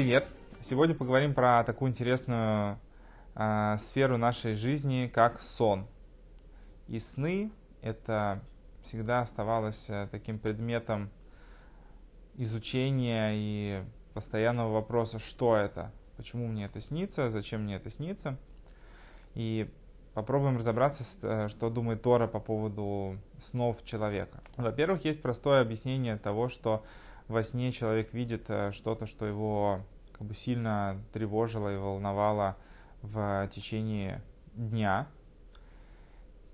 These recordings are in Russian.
Привет! Сегодня поговорим про такую интересную э, сферу нашей жизни, как сон. И сны это всегда оставалось э, таким предметом изучения и постоянного вопроса, что это, почему мне это снится, зачем мне это снится. И попробуем разобраться, э, что думает Тора по поводу снов человека. Во-первых, есть простое объяснение того, что во сне человек видит э, что-то, что его как бы сильно тревожило и волновало в течение дня.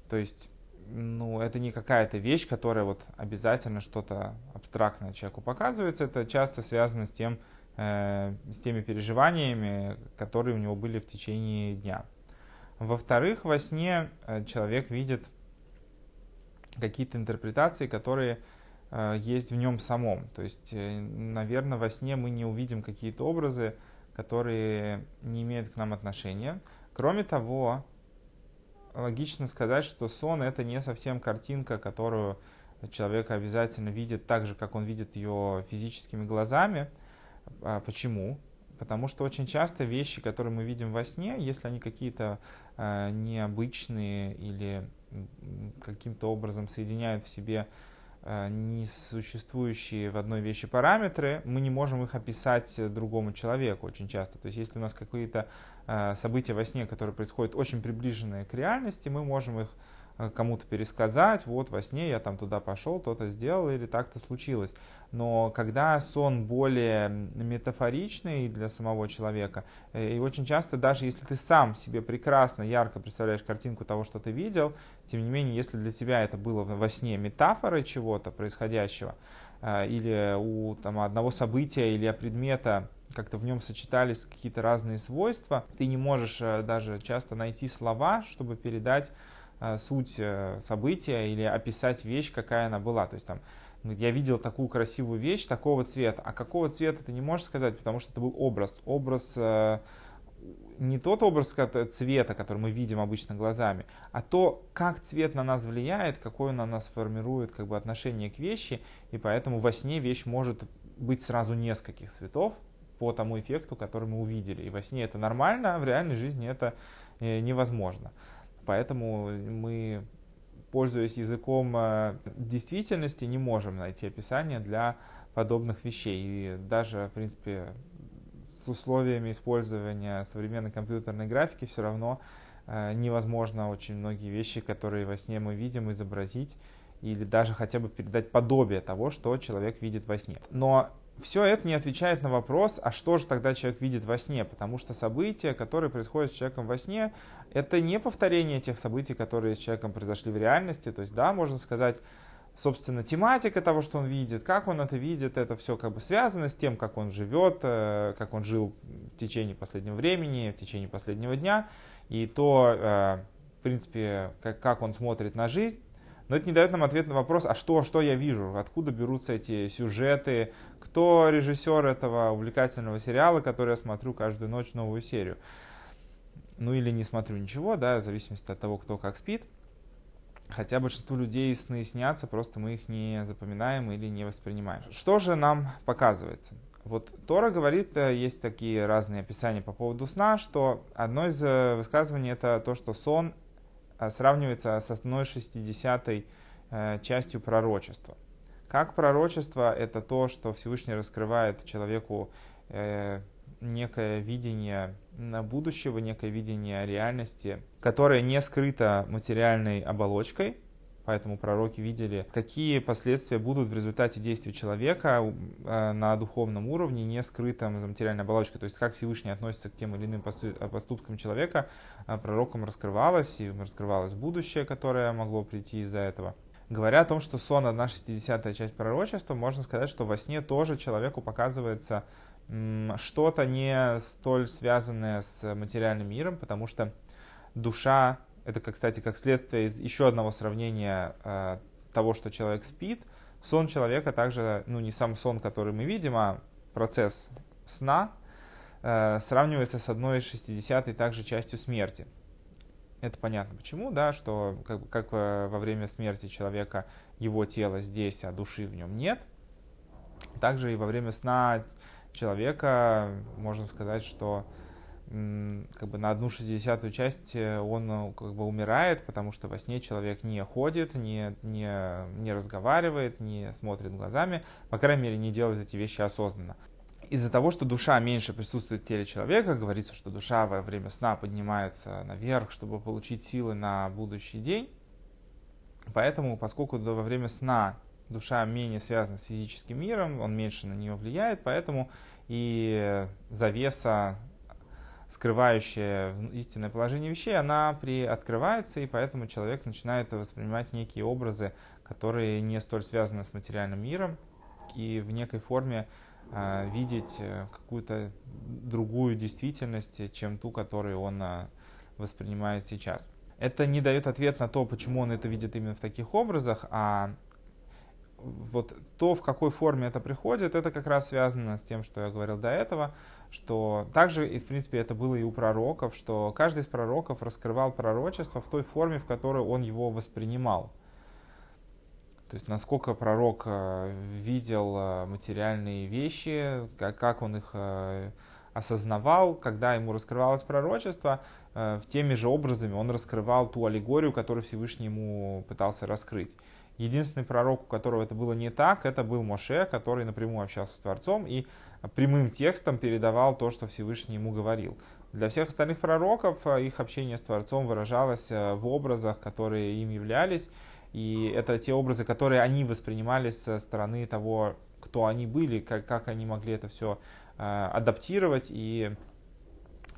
То есть, ну, это не какая-то вещь, которая вот обязательно что-то абстрактное человеку показывается. Это часто связано с тем, э, с теми переживаниями, которые у него были в течение дня. Во-вторых, во сне э, человек видит какие-то интерпретации, которые есть в нем самом. То есть, э, наверное, во сне мы не увидим какие-то образы, которые не имеют к нам отношения. Кроме того, логично сказать, что сон это не совсем картинка, которую человек обязательно видит так же, как он видит ее физическими глазами. А почему? Потому что очень часто вещи, которые мы видим во сне, если они какие-то э, необычные или каким-то образом соединяют в себе Э, несуществующие в одной вещи параметры, мы не можем их описать другому человеку очень часто. То есть если у нас какие-то э, события во сне, которые происходят очень приближенные к реальности, мы можем их Э, кому-то пересказать, вот во сне я там туда пошел, то-то сделал или так-то случилось. Но когда сон более метафоричный для самого человека, э, и очень часто даже если ты сам себе прекрасно, ярко представляешь картинку того, что ты видел, тем не менее, если для тебя это было во сне метафорой чего-то происходящего, э, или у там, одного события или предмета как-то в нем сочетались какие-то разные свойства, ты не можешь даже часто найти слова, чтобы передать Э, суть э, события или описать вещь, какая она была. То есть там я видел такую красивую вещь такого цвета, а какого цвета ты не можешь сказать, потому что это был образ. Образ э, не тот образ цвета, который мы видим обычно глазами, а то, как цвет на нас влияет, какое он на нас формирует как бы, отношение к вещи, и поэтому во сне вещь может быть сразу нескольких цветов по тому эффекту, который мы увидели. И во сне это нормально, а в реальной жизни это невозможно. Поэтому мы, пользуясь языком э, действительности, не можем найти описание для подобных вещей. И даже, в принципе, с условиями использования современной компьютерной графики все равно э, невозможно очень многие вещи, которые во сне мы видим, изобразить или даже хотя бы передать подобие того, что человек видит во сне. Но все это не отвечает на вопрос, а что же тогда человек видит во сне, потому что события, которые происходят с человеком во сне, это не повторение тех событий, которые с человеком произошли в реальности. То есть, да, можно сказать, собственно, тематика того, что он видит, как он это видит, это все как бы связано с тем, как он живет, э, как он жил в течение последнего времени, в течение последнего дня, и то, э, в принципе, как, как он смотрит на жизнь. Но это не дает нам ответ на вопрос, а что, что я вижу, откуда берутся эти сюжеты, кто режиссер этого увлекательного сериала, который я смотрю каждую ночь новую серию. Ну или не смотрю ничего, да, в зависимости от того, кто как спит. Хотя большинству людей сны снятся, просто мы их не запоминаем или не воспринимаем. Что же нам показывается? Вот Тора говорит, э, есть такие разные описания по поводу сна, что одно из э, высказываний это то, что сон сравнивается с шестидесятой э, частью пророчества. Как пророчество – это то, что Всевышний раскрывает человеку э, некое видение будущего, некое видение реальности, которое не скрыто материальной оболочкой, Поэтому пророки видели, какие последствия будут в результате действий человека э, на духовном уровне, не скрытом за материальной оболочкой. То есть как Всевышний относится к тем или иным поступкам человека, э, пророкам раскрывалось, и раскрывалось будущее, которое могло прийти из-за этого. Говоря о том, что сон одна шестидесятая часть пророчества, можно сказать, что во сне тоже человеку показывается что-то не столь связанное с материальным миром, потому что душа это, кстати, как следствие из еще одного сравнения э, того, что человек спит. Сон человека также, ну не сам сон, который мы видим, а процесс сна э, сравнивается с одной шестидесятой также частью смерти. Это понятно почему, да, что как, как э, во время смерти человека его тело здесь, а души в нем нет. Также и во время сна человека можно сказать, что как бы на одну шестидесятую часть э, он э, как бы умирает, потому что во сне человек не ходит, не, не, не разговаривает, не смотрит глазами, по крайней мере, не делает эти вещи осознанно. Из-за того, что душа меньше присутствует в теле человека, говорится, что душа во время сна поднимается наверх, чтобы получить силы на будущий день. Поэтому, поскольку во время сна душа менее связана с физическим миром, он меньше на нее влияет, поэтому и завеса скрывающая истинное положение вещей, она приоткрывается, и поэтому человек начинает воспринимать некие образы, которые не столь связаны с материальным миром, и в некой форме э, видеть какую-то другую действительность, чем ту, которую он э, воспринимает сейчас. Это не дает ответ на то, почему он это видит именно в таких образах, а вот то, в какой форме это приходит, это как раз связано с тем, что я говорил до этого, что также, и в принципе это было и у пророков, что каждый из пророков раскрывал пророчество в той форме, в которой он его воспринимал. То есть насколько пророк э, видел э, материальные вещи, как, он их э, осознавал, когда ему раскрывалось пророчество, в теми же образами он раскрывал ту аллегорию, которую Всевышний ему пытался раскрыть. Единственный пророк, у которого это было не так, это был Моше, который напрямую общался с Творцом и прямым текстом передавал то, что Всевышний ему говорил. Для всех остальных пророков э, их общение с Творцом выражалось э, в образах, которые им являлись, и это те образы, которые они воспринимали со стороны того, кто они были, как, как они могли это все э, адаптировать и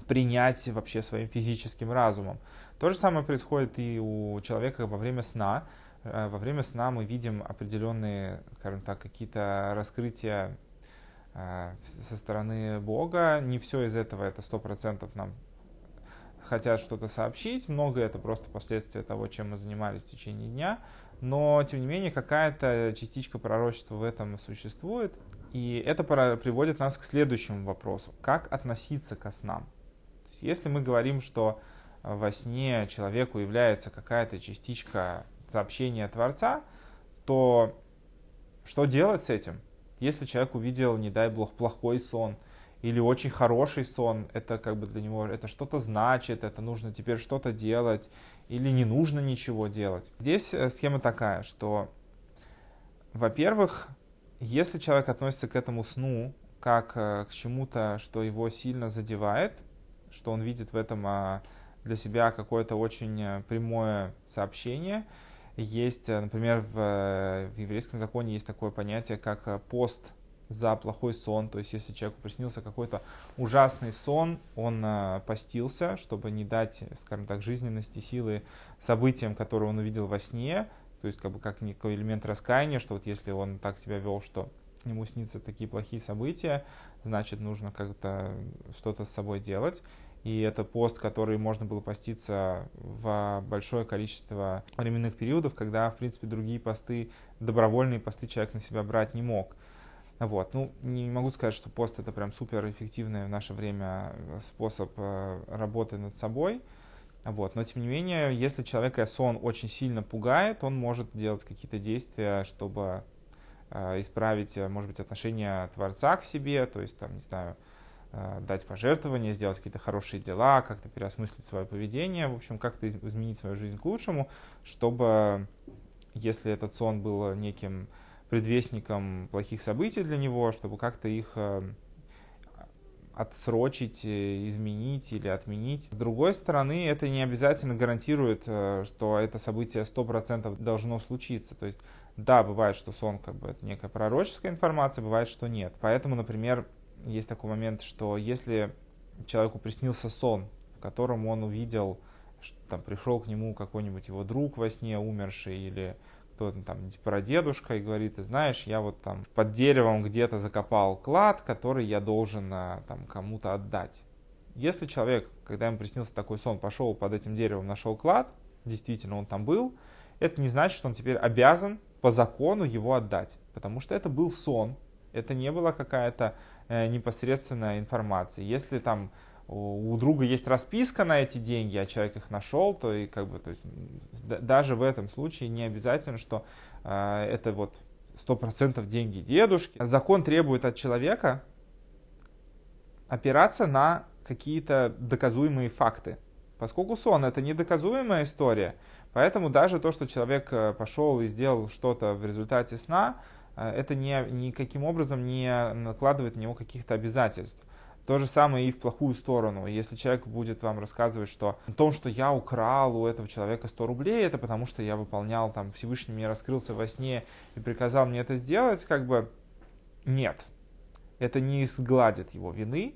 принять вообще своим физическим разумом. То же самое происходит и у человека во время сна. Э, во время сна мы видим определенные, скажем так, какие-то раскрытия э, со стороны Бога. Не все из этого это сто процентов нам хотят что-то сообщить. Многое это просто последствия того, чем мы занимались в течение дня. Но, тем не менее, какая-то частичка пророчества в этом существует. И это приводит нас к следующему вопросу. Как относиться ко снам? То есть, если мы говорим, что во сне человеку является какая-то частичка сообщение Творца, то что делать с этим? Если человек увидел, не дай бог, плохой сон или очень хороший сон, это как бы для него это что-то значит, это нужно теперь что-то делать или не нужно ничего делать. Здесь э, схема такая, что, во-первых, если человек относится к этому сну как э, к чему-то, что его сильно задевает, что он видит в этом а, для себя какое-то очень э, прямое сообщение, есть, э, например, в, э, в еврейском законе есть такое понятие, как э, пост за плохой сон. То есть, если человеку приснился какой-то ужасный сон, он постился, чтобы не дать, скажем так, жизненности, силы событиям, которые он увидел во сне. То есть, как бы как некий элемент раскаяния, что вот если он так себя вел, что ему снится такие плохие события, значит, нужно как-то что-то с собой делать и это пост, который можно было поститься в большое количество временных периодов, когда, в принципе, другие посты, добровольные посты человек на себя брать не мог. Вот. Ну, не могу сказать, что пост это прям супер эффективный в наше время способ э, работы над собой. Вот. Но тем не менее, если человека сон очень сильно пугает, он может делать какие-то действия, чтобы э, исправить, э, может быть, отношение Творца к себе, то есть, там, не знаю, дать пожертвования, сделать какие-то хорошие дела, как-то переосмыслить свое поведение, в общем, как-то изменить свою жизнь к лучшему, чтобы, если этот сон был неким предвестником плохих событий для него, чтобы как-то их э, отсрочить, э, изменить или отменить. С другой стороны, это не обязательно гарантирует, что это событие 100% должно случиться. То есть, да, бывает, что сон как бы это некая пророческая информация, бывает, что нет. Поэтому, например, есть такой момент, что если человеку приснился сон, в котором он увидел, что там пришел к нему какой-нибудь его друг во сне умерший или кто-то там типа дедушка и говорит, ты знаешь, я вот там под деревом где-то закопал клад, который я должен а, там кому-то отдать. Если человек, когда ему приснился такой сон, пошел под этим деревом, нашел клад, действительно он там был, это не значит, что он теперь обязан по закону его отдать, потому что это был сон, это не была какая-то э, непосредственная информация. Если там у друга есть расписка на эти деньги, а человек их нашел, то и как бы, то есть, даже в этом случае не обязательно, что э, это вот сто процентов деньги дедушки. Закон требует от человека опираться на какие-то доказуемые факты. Поскольку сон это недоказуемая история, поэтому даже то, что человек э, пошел и сделал что-то в результате сна, это не, никаким образом не накладывает на него каких-то обязательств. То же самое и в плохую сторону. Если человек будет вам рассказывать, что о том, что я украл у этого человека 100 рублей, это потому что я выполнял, там, Всевышний мне раскрылся во сне и приказал мне это сделать, как бы нет. Это не сгладит его вины,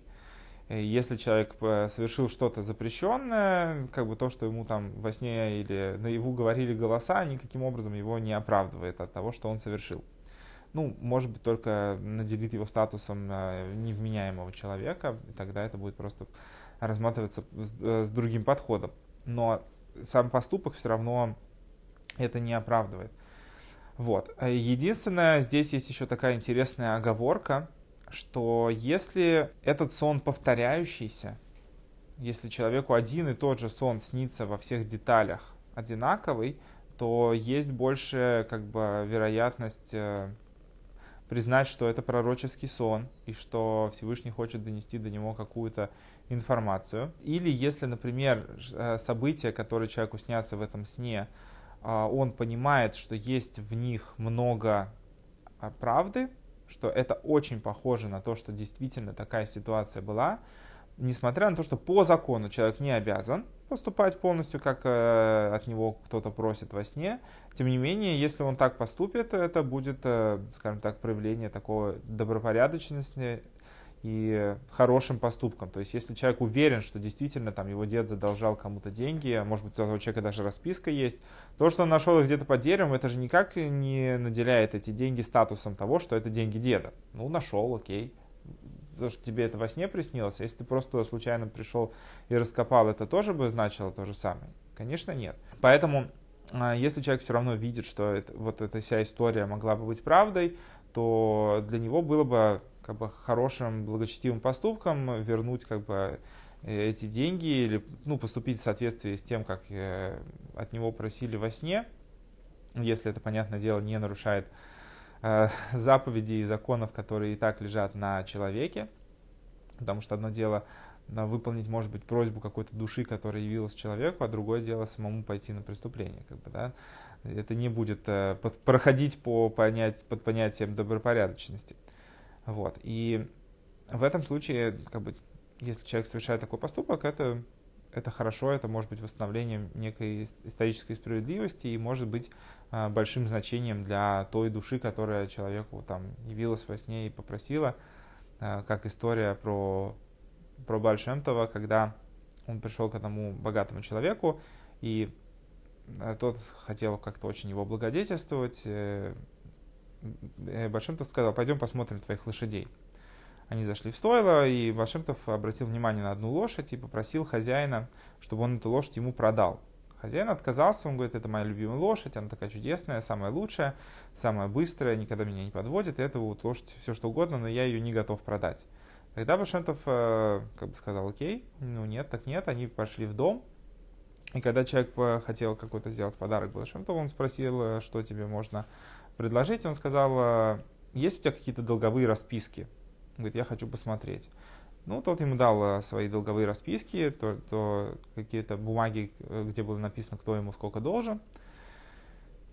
если человек э, совершил что-то запрещенное, как бы то, что ему там во сне или наяву говорили голоса, никаким образом его не оправдывает от того, что он совершил. Ну, может быть, только наделит его статусом э, невменяемого человека, и тогда это будет просто рассматриваться с, э, с другим подходом. Но сам поступок все равно это не оправдывает. Вот. Единственное, здесь есть еще такая интересная оговорка, что если этот сон повторяющийся, если человеку один и тот же сон снится во всех деталях одинаковый, то есть больше как бы вероятность э, признать, что это пророческий сон и что Всевышний хочет донести до него какую-то информацию. Или если, например, э, события, которые человеку снятся в этом сне, э, он понимает, что есть в них много правды, что это очень похоже на то, что действительно такая ситуация была, несмотря на то, что по закону человек не обязан поступать полностью, как э, от него кто-то просит во сне. Тем не менее, если он так поступит, это будет, э, скажем так, проявление такого добропорядочности и хорошим поступком. То есть, если человек уверен, что действительно там его дед задолжал кому-то деньги, а может быть у этого человека даже расписка есть, то, что он нашел их где-то под деревом, это же никак не наделяет эти деньги статусом того, что это деньги деда. Ну, нашел, окей. То, что тебе это во сне приснилось, а если ты просто случайно пришел и раскопал, это тоже бы значило то же самое? Конечно, нет. Поэтому, а, если человек все равно видит, что это, вот эта вся история могла бы быть правдой, то для него было бы как бы хорошим благочестивым поступком вернуть как бы эти деньги или ну, поступить в соответствии с тем, как э, от него просили во сне, если это, понятное дело, не нарушает э, заповедей и законов, которые и так лежат на человеке. Потому что одно дело выполнить, может быть, просьбу какой-то души, которая явилась человеку, а другое дело самому пойти на преступление. Как бы, да? Это не будет э, под, проходить по понять, под понятием добропорядочности. Вот. И в этом случае, как бы, если человек совершает такой поступок, это, это хорошо, это может быть восстановлением некой исторической справедливости и может быть э, большим значением для той души, которая человеку там явилась во сне и попросила, э, как история про, про Бальшемтова, когда он пришел к одному богатому человеку, и э, тот хотел как-то очень его благодетельствовать, э, Э, Башемтов сказал, пойдем посмотрим твоих лошадей. Они зашли в стойло, и Башемтов обратил внимание на одну лошадь и попросил хозяина, чтобы он эту лошадь ему продал. Хозяин отказался, он говорит, это моя любимая лошадь, она такая чудесная, самая лучшая, самая быстрая, никогда меня не подводит, и это вот лошадь все что угодно, но я ее не готов продать. Тогда Башемтов э, как бы сказал, окей, ну нет, так нет, они пошли в дом, и когда человек хотел какой-то сделать подарок Башемтову, он спросил, э, что тебе можно предложить, он сказал, «А, есть у тебя какие-то долговые расписки? Говорит, я хочу посмотреть. Ну, тот ему дал а, свои долговые расписки, то, то какие-то бумаги, э, где было написано, кто ему сколько должен.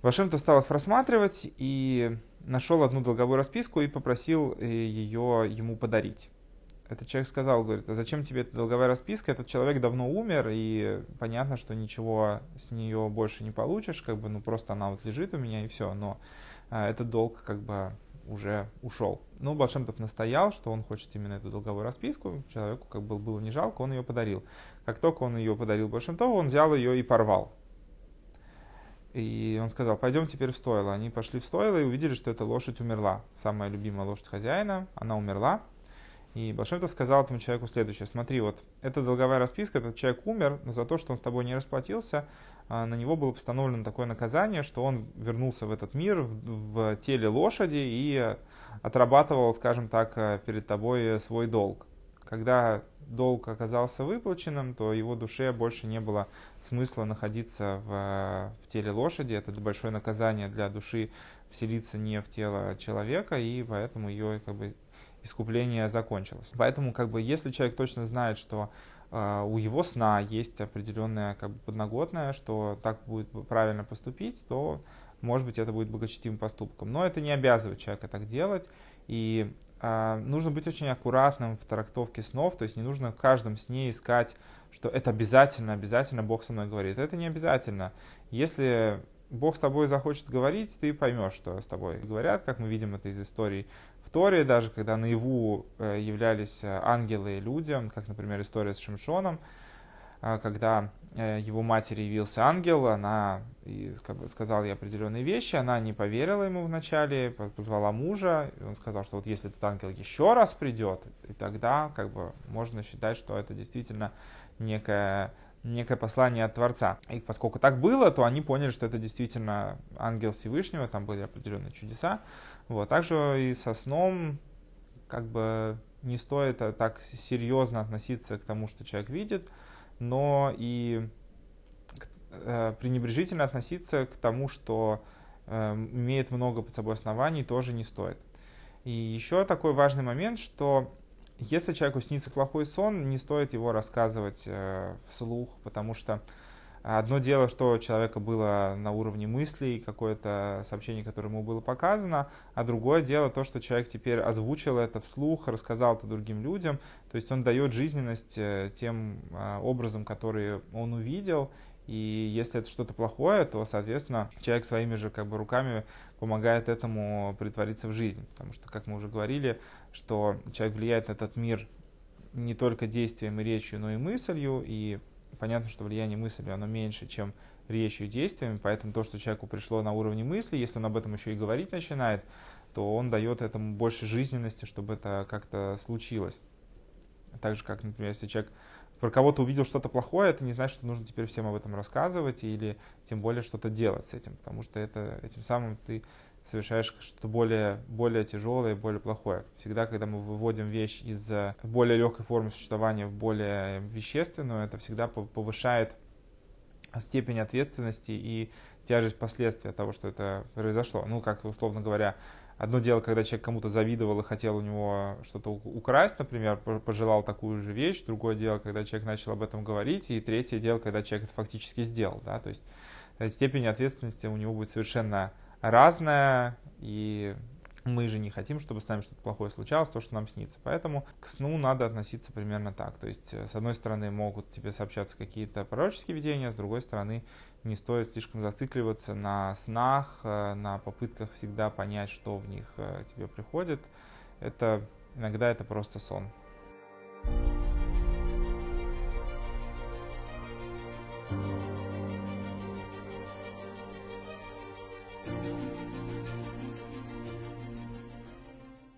Вашем-то стал их просматривать и нашел одну долговую расписку и попросил э, ее ему подарить. Этот человек сказал, говорит, а зачем тебе эта долговая расписка? Этот человек давно умер, и понятно, что ничего с нее больше не получишь, как бы, ну просто она вот лежит у меня и все. Но этот долг как бы уже ушел. Но Балшемтов настоял, что он хочет именно эту долговую расписку. Человеку как бы было не жалко, он ее подарил. Как только он ее подарил Балшемтову, он взял ее и порвал. И он сказал, пойдем теперь в стойло. Они пошли в стойло и увидели, что эта лошадь умерла. Самая любимая лошадь хозяина, она умерла. И Балшемтов сказал этому человеку следующее. Смотри, вот эта долговая расписка, этот человек умер, но за то, что он с тобой не расплатился, на него было постановлено такое наказание, что он вернулся в этот мир в, в теле лошади и отрабатывал, скажем так, э, перед тобой свой долг. Когда долг оказался выплаченным, то его душе больше не было смысла находиться в, в теле лошади. Это большое наказание для души вселиться не в тело человека, и поэтому ее как бы искупление закончилось. Поэтому, как бы, если человек точно знает, что у его сна есть определенная как бы, подноготная, что так будет правильно поступить, то, может быть, это будет благочестивым поступком. Но это не обязывает человека так делать. И э, нужно быть очень аккуратным в трактовке снов, то есть не нужно в каждом сне искать, что это обязательно, обязательно Бог со мной говорит. Это не обязательно. Если Бог с тобой захочет говорить, ты поймешь, что с тобой говорят, как мы видим это из истории в Торе, даже когда наяву э, являлись э, ангелы людям, как, например, история с Шимшоном, а, когда э, его матери явился ангел, она сказала ей определенные вещи, она не поверила ему вначале, позвала мужа, и он сказал, что вот если этот ангел еще раз придет, и тогда как бы можно считать, что это действительно некое, некое послание от Творца. И поскольку так было, то они поняли, что это действительно ангел Всевышнего, там были определенные чудеса. Вот. Также и со сном как бы не стоит так серьезно относиться к тому, что человек видит, но и э, пренебрежительно относиться к тому, что э, имеет много под собой оснований, тоже не стоит. И еще такой важный момент, что если человеку снится плохой сон, не стоит его рассказывать э, вслух, потому что Одно дело, что у человека было на уровне мыслей какое-то сообщение, которое ему было показано, а другое дело то, что человек теперь озвучил это вслух, рассказал это другим людям, то есть он дает жизненность э, тем а, образом, который он увидел, и если это что-то плохое, то, соответственно, человек своими же как бы руками помогает этому притвориться в жизнь. Потому что, как мы уже говорили, что человек влияет на этот мир не только действием и речью, но и мыслью, и понятно, что влияние мысли, оно меньше, чем речью и действиями, поэтому то, что человеку пришло на уровне мысли, если он об этом еще и говорить начинает, то он дает этому больше жизненности, чтобы это как-то случилось. Так же, как, например, если человек про кого-то увидел что-то плохое, это не значит, что нужно теперь всем об этом рассказывать или тем более что-то делать с этим, потому что это, этим самым ты совершаешь что-то более, более тяжелое, более плохое. Всегда, когда мы выводим вещь из более легкой формы существования в более вещественную, это всегда повышает степень ответственности и тяжесть последствий от того, что это произошло. Ну, как, условно говоря, одно дело, когда человек кому-то завидовал и хотел у него что-то украсть, например, пожелал такую же вещь. Другое дело, когда человек начал об этом говорить. И третье дело, когда человек это фактически сделал. Да? То есть э, степень ответственности у него будет совершенно разное, и мы же не хотим, чтобы с нами что-то плохое случалось, то, что нам снится. Поэтому к сну надо относиться примерно так. То есть, э, с одной стороны, могут тебе сообщаться какие-то пророческие видения, с другой стороны, не стоит слишком зацикливаться на снах, э, на попытках всегда понять, что в них э, тебе приходит. Это иногда это просто сон.